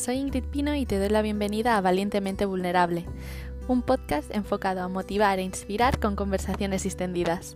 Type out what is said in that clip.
soy Ingrid Pino y te doy la bienvenida a Valientemente Vulnerable, un podcast enfocado a motivar e inspirar con conversaciones extendidas.